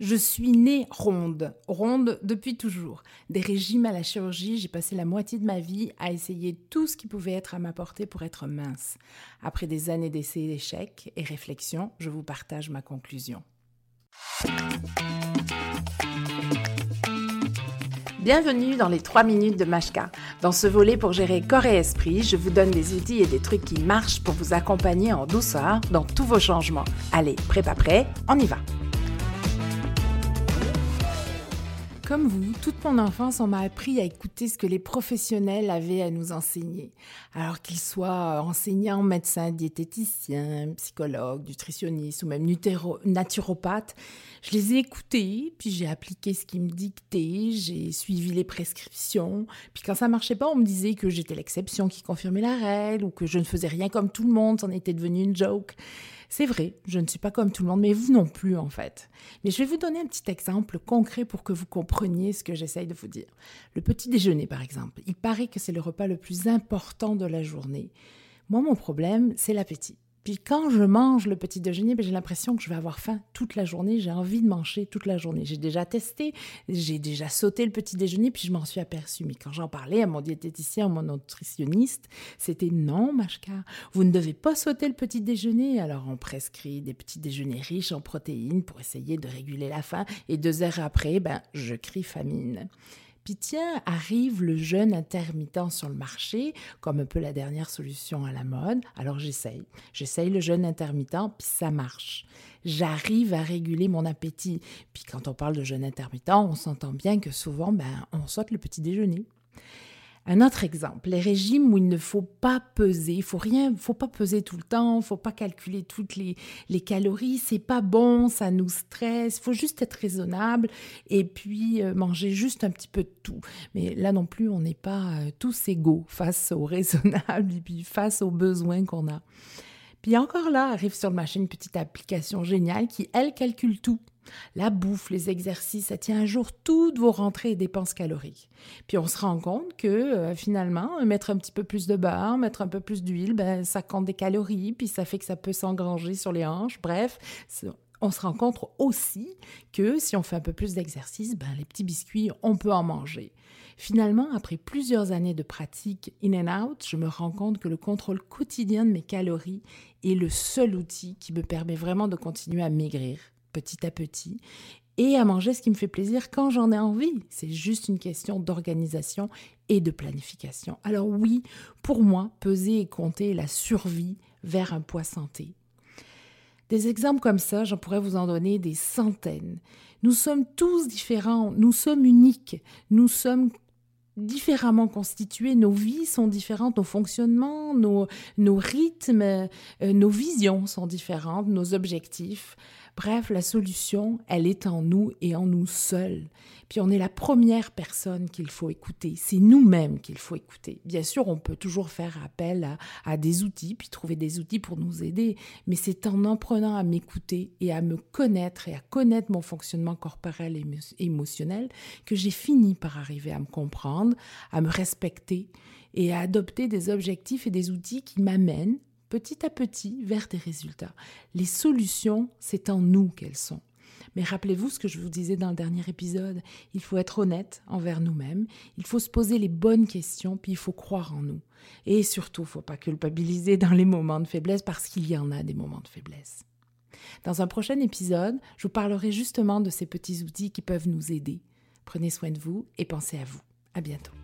Je suis née ronde, ronde depuis toujours. Des régimes à la chirurgie, j'ai passé la moitié de ma vie à essayer tout ce qui pouvait être à ma portée pour être mince. Après des années d'essais et d'échecs et réflexions, je vous partage ma conclusion. Bienvenue dans les 3 minutes de Mashka. Dans ce volet pour gérer corps et esprit, je vous donne des outils et des trucs qui marchent pour vous accompagner en douceur dans tous vos changements. Allez, prêt pas prêt, on y va. Comme vous, toute mon enfance, on m'a appris à écouter ce que les professionnels avaient à nous enseigner. Alors qu'ils soient enseignants, médecins, diététiciens, psychologues, nutritionnistes ou même naturopathes, je les ai écoutés, puis j'ai appliqué ce qu'ils me dictaient, j'ai suivi les prescriptions. Puis quand ça marchait pas, on me disait que j'étais l'exception qui confirmait la règle ou que je ne faisais rien comme tout le monde, c'en était devenu une joke. C'est vrai, je ne suis pas comme tout le monde, mais vous non plus en fait. Mais je vais vous donner un petit exemple concret pour que vous compreniez ce que j'essaye de vous dire. Le petit déjeuner par exemple, il paraît que c'est le repas le plus important de la journée. Moi, mon problème, c'est l'appétit. Puis quand je mange le petit déjeuner, ben, j'ai l'impression que je vais avoir faim toute la journée. J'ai envie de manger toute la journée. J'ai déjà testé, j'ai déjà sauté le petit déjeuner, puis je m'en suis aperçue. Mais quand j'en parlais à mon diététicien, à mon nutritionniste, c'était non, Mashka, vous ne devez pas sauter le petit déjeuner. Alors on prescrit des petits déjeuners riches en protéines pour essayer de réguler la faim. Et deux heures après, ben, je crie famine. Puis tiens, arrive le jeûne intermittent sur le marché, comme un peu la dernière solution à la mode. Alors j'essaye. J'essaye le jeûne intermittent, puis ça marche. J'arrive à réguler mon appétit. Puis quand on parle de jeûne intermittent, on s'entend bien que souvent, ben, on saute le petit déjeuner. Un autre exemple, les régimes où il ne faut pas peser, il faut rien, faut pas peser tout le temps, faut pas calculer toutes les, les calories, c'est pas bon, ça nous stresse, faut juste être raisonnable et puis euh, manger juste un petit peu de tout. Mais là non plus, on n'est pas euh, tous égaux face au raisonnable et puis face aux besoins qu'on a. Puis encore là, arrive sur le marché une petite application géniale qui, elle, calcule tout. La bouffe, les exercices, ça tient à jour toutes vos rentrées et dépenses caloriques. Puis on se rend compte que euh, finalement, mettre un petit peu plus de beurre, mettre un peu plus d'huile, ben, ça compte des calories, puis ça fait que ça peut s'engranger sur les hanches. Bref, on se rend compte aussi que si on fait un peu plus d'exercice, ben, les petits biscuits, on peut en manger. Finalement, après plusieurs années de pratique in and out, je me rends compte que le contrôle quotidien de mes calories est le seul outil qui me permet vraiment de continuer à maigrir petit à petit et à manger ce qui me fait plaisir quand j'en ai envie. C'est juste une question d'organisation et de planification. Alors oui, pour moi, peser et compter la survie vers un poids santé. Des exemples comme ça, j'en pourrais vous en donner des centaines. Nous sommes tous différents, nous sommes uniques, nous sommes différemment constitués, nos vies sont différentes, nos fonctionnements, nos, nos rythmes, euh, nos visions sont différentes, nos objectifs. Bref, la solution, elle est en nous et en nous seuls. Puis on est la première personne qu'il faut écouter. C'est nous-mêmes qu'il faut écouter. Bien sûr, on peut toujours faire appel à, des outils, puis trouver des outils pour nous aider. Mais c'est en apprenant à m'écouter et à me connaître et à connaître mon fonctionnement corporel et émotionnel que j'ai fini par arriver à me comprendre, à me respecter et à adopter des objectifs et des outils qui m'amènent petit à petit vers des résultats. Les solutions, c'est en nous qu'elles sont. Mais rappelez-vous ce que je vous disais dans le dernier épisode, il faut être honnête envers nous-mêmes, il faut se poser les bonnes questions, puis il faut croire en nous. Et surtout, il ne faut pas culpabiliser dans les moments de faiblesse parce qu'il y en a des moments de faiblesse. Dans un prochain épisode, je vous parlerai justement de ces petits outils qui peuvent nous aider. Prenez soin de vous et pensez à vous. À bientôt.